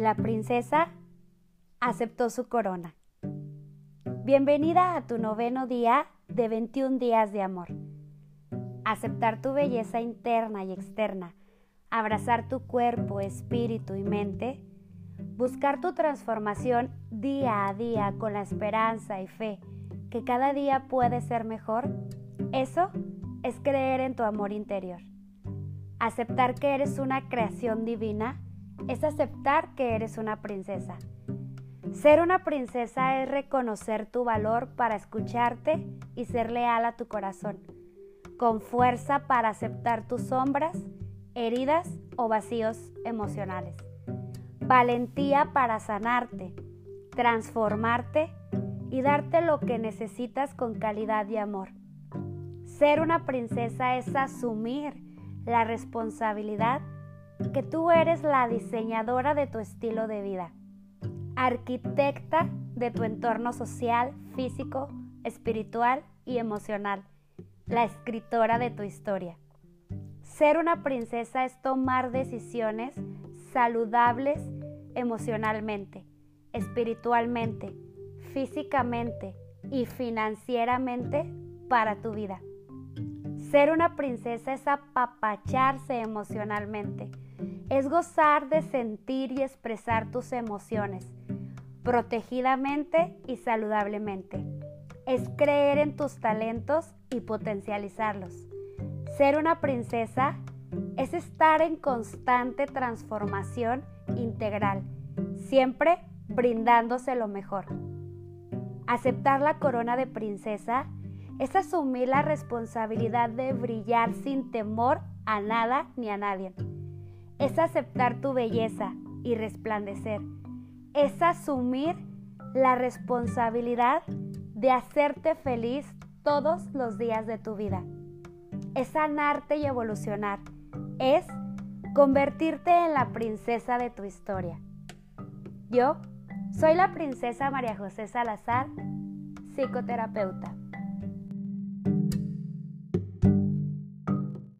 la princesa aceptó su corona. Bienvenida a tu noveno día de 21 días de amor. Aceptar tu belleza interna y externa, abrazar tu cuerpo, espíritu y mente, buscar tu transformación día a día con la esperanza y fe que cada día puede ser mejor, eso es creer en tu amor interior. Aceptar que eres una creación divina es aceptar que eres una princesa. Ser una princesa es reconocer tu valor para escucharte y ser leal a tu corazón, con fuerza para aceptar tus sombras, heridas o vacíos emocionales. Valentía para sanarte, transformarte y darte lo que necesitas con calidad y amor. Ser una princesa es asumir la responsabilidad que tú eres la diseñadora de tu estilo de vida, arquitecta de tu entorno social, físico, espiritual y emocional, la escritora de tu historia. Ser una princesa es tomar decisiones saludables emocionalmente, espiritualmente, físicamente y financieramente para tu vida. Ser una princesa es apapacharse emocionalmente, es gozar de sentir y expresar tus emociones, protegidamente y saludablemente. Es creer en tus talentos y potencializarlos. Ser una princesa es estar en constante transformación integral, siempre brindándose lo mejor. Aceptar la corona de princesa es asumir la responsabilidad de brillar sin temor a nada ni a nadie. Es aceptar tu belleza y resplandecer. Es asumir la responsabilidad de hacerte feliz todos los días de tu vida. Es sanarte y evolucionar. Es convertirte en la princesa de tu historia. Yo soy la princesa María José Salazar, psicoterapeuta.